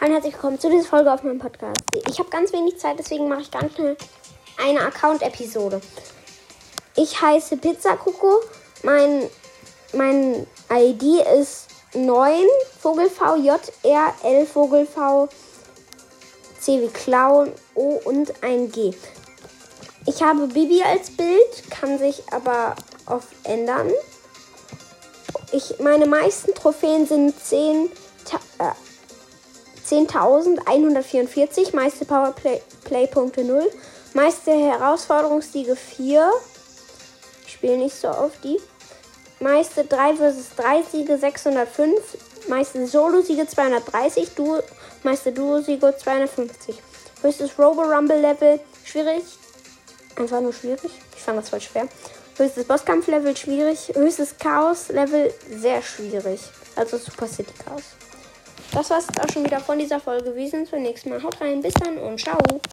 Hallo herzlich willkommen zu dieser Folge auf meinem Podcast. Ich habe ganz wenig Zeit, deswegen mache ich ganz schnell eine Account-Episode. Ich heiße Pizza Kuko. Mein, mein ID ist 9 Vogelv J R L Vogelv C wie Clown O und ein G. Ich habe Bibi als Bild, kann sich aber auf ändern. Ich, meine meisten Trophäen sind 10, äh, 10.144, meiste Powerplay-Punkte 0, meiste Herausforderungssiege 4. Ich spiele nicht so auf die. Meiste 3 vs 3 Siege 605, meiste Solo-Siege 230, Duo, meiste Duo-Siege 250. Höchstes Robo-Rumble-Level schwierig. Einfach nur schwierig. Ich fand das voll schwer. Höchstes Bosskampf-Level schwierig. Höchstes Chaos-Level sehr schwierig. Also Super City Chaos. Das war es auch schon wieder von dieser Folge. Wir sehen uns beim nächsten Mal. Haut rein, bis dann und ciao.